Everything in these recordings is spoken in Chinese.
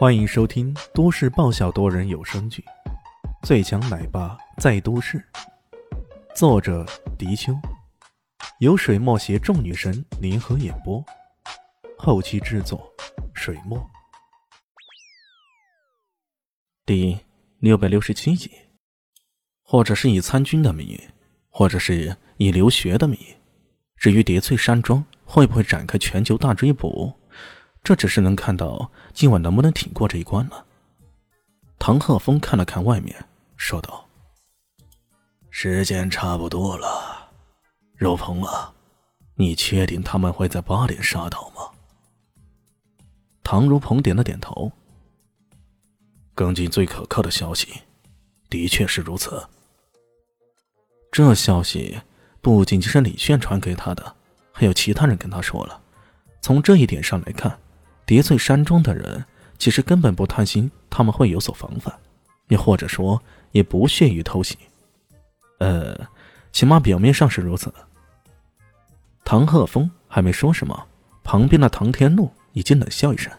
欢迎收听都市爆笑多人有声剧《最强奶爸在都市》，作者：迪秋，由水墨携众女神联合演播，后期制作：水墨。第六百六十七集，或者是以参军的名义，或者是以留学的名义。至于叠翠山庄会不会展开全球大追捕？这只是能看到今晚能不能挺过这一关了。唐鹤峰看了看外面，说道：“时间差不多了，肉鹏啊，你确定他们会在八点杀到吗？”唐如鹏点了点头。根据最可靠的消息，的确是如此。这消息不仅仅是李炫传给他的，还有其他人跟他说了。从这一点上来看。叠翠山庄的人其实根本不贪心他们会有所防范，也或者说也不屑于偷袭。呃，起码表面上是如此。唐鹤峰还没说什么，旁边的唐天禄已经冷笑一声：“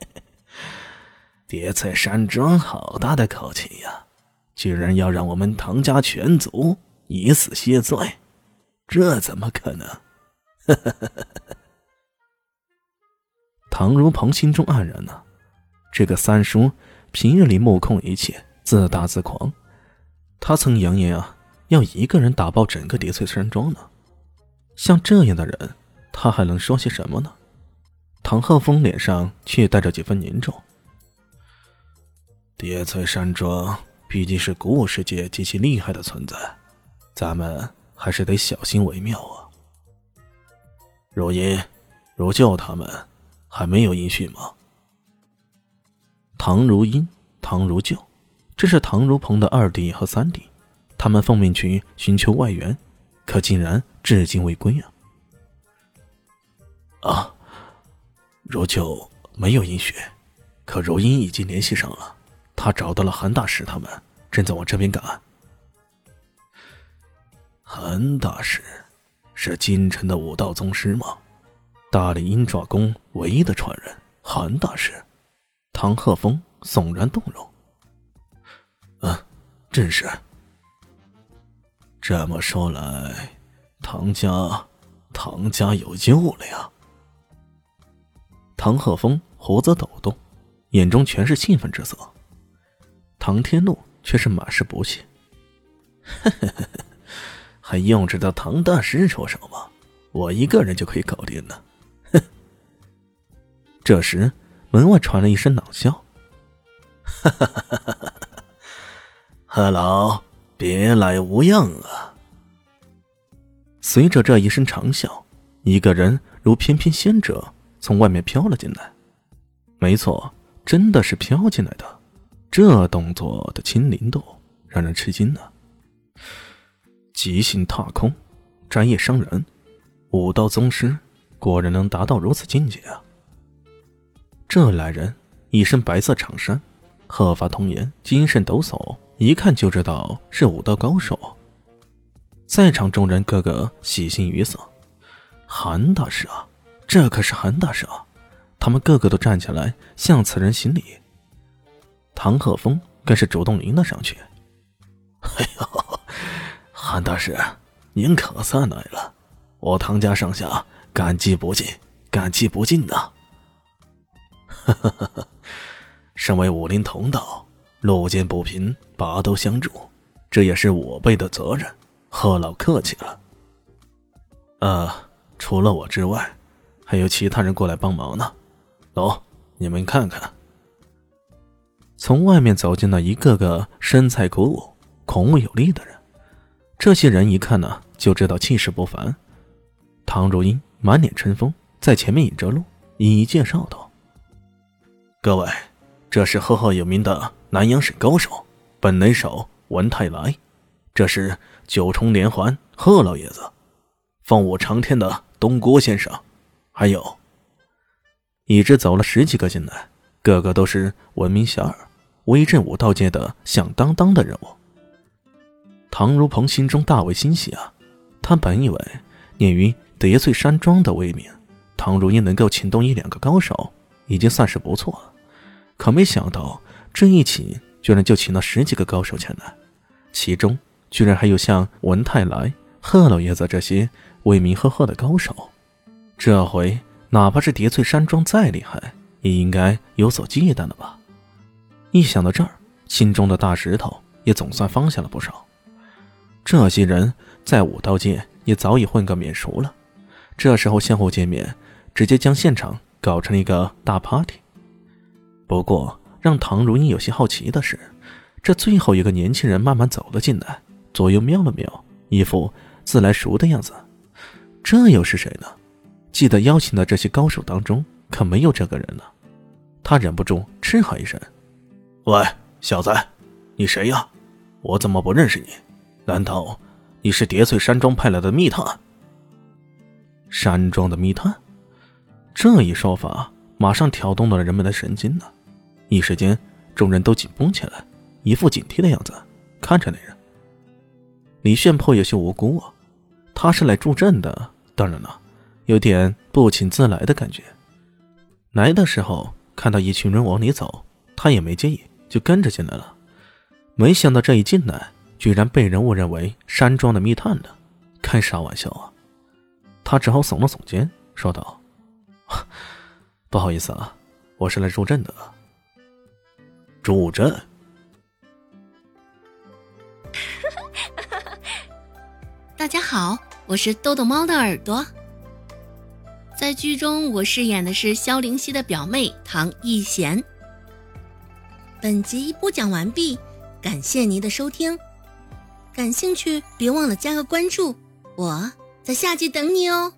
叠翠山庄好大的口气呀，居然要让我们唐家全族以死谢罪，这怎么可能？” 唐如鹏心中黯然呢，这个三叔平日里目空一切，自大自狂。他曾扬言啊，要一个人打爆整个叠翠山庄呢。像这样的人，他还能说些什么呢？唐鹤峰脸上却带着几分凝重。叠翠山庄毕竟是古武世界极其厉害的存在，咱们还是得小心为妙啊。如音、如旧他们。还没有音讯吗？唐如英、唐如旧，这是唐如鹏的二弟和三弟，他们奉命去寻求外援，可竟然至今未归啊！啊，如旧没有音讯，可如英已经联系上了，他找到了韩大师他们，正在往这边赶。韩大师是京城的武道宗师吗？大理鹰爪宫唯一的传人韩大师，唐鹤峰悚然动容。嗯，正是。这么说来，唐家，唐家有救了呀！唐鹤峰胡子抖动，眼中全是兴奋之色。唐天禄却是满是不屑：“ 还用得着唐大师出手吗？我一个人就可以搞定了。”这时，门外传来一声冷笑：“ 哈哈哈哈哈！贺老，别来无恙啊！”随着这一声长啸，一个人如翩翩仙者从外面飘了进来。没错，真的是飘进来的。这动作的轻灵度让人吃惊呢。即兴踏空，专业伤人，武道宗师果然能达到如此境界啊！这来人一身白色长衫，鹤发童颜，精神抖擞，一看就知道是武道高手。在场众人个个喜形于色。韩大师啊，这可是韩大师啊！他们个个都站起来向此人行礼。唐鹤峰更是主动迎了上去。哎呦，韩大师，您可算来了！我唐家上下感激不尽，感激不尽呐！哈哈哈！哈，身为武林同道，路见不平，拔刀相助，这也是我辈的责任。贺老客气了。呃，除了我之外，还有其他人过来帮忙呢。走，你们看看。从外面走进了一个个身材魁梧、孔武有力的人。这些人一看呢，就知道气势不凡。唐如英满脸春风，在前面引着路，一一介绍道。各位，这是赫赫有名的南阳省高手，本雷手文泰来；这是九重连环贺老爷子，凤舞长天的东郭先生，还有，一直走了十几个进来，个个都是闻名遐迩、威震武道界的响当当的人物。唐如鹏心中大为欣喜啊！他本以为念于叠翠山庄的威名，唐如英能够请动一两个高手。已经算是不错了。可没想到这一请居然就请了十几个高手前来，其中居然还有像文泰来、贺老爷子这些威名赫赫的高手。这回哪怕是叠翠山庄再厉害，也应该有所忌惮了吧？一想到这儿，心中的大石头也总算放下了不少。这些人在武道界也早已混个免熟了，这时候相互见面，直接将现场搞成了一个大 party。不过，让唐如英有些好奇的是，这最后一个年轻人慢慢走了进来，左右瞄了瞄，一副自来熟的样子。这又是谁呢？记得邀请的这些高手当中，可没有这个人呢。他忍不住斥喝一声：“喂，小子，你谁呀？我怎么不认识你？难道你是叠翠山庄派来的密探？”山庄的密探，这一说法马上挑动了人们的神经呢。一时间，众人都紧绷起来，一副警惕的样子看着那人。李炫颇有些无辜啊，他是来助阵的，当然了，有点不请自来的感觉。来的时候看到一群人往里走，他也没介意，就跟着进来了。没想到这一进来，居然被人误认为山庄的密探呢，开啥玩笑啊！他只好耸了耸肩，说道：“不好意思啊，我是来助阵的。”助阵。大家好，我是豆豆猫的耳朵。在剧中，我饰演的是萧灵溪的表妹唐艺贤。本集播讲完毕，感谢您的收听。感兴趣别忘了加个关注，我在下集等你哦。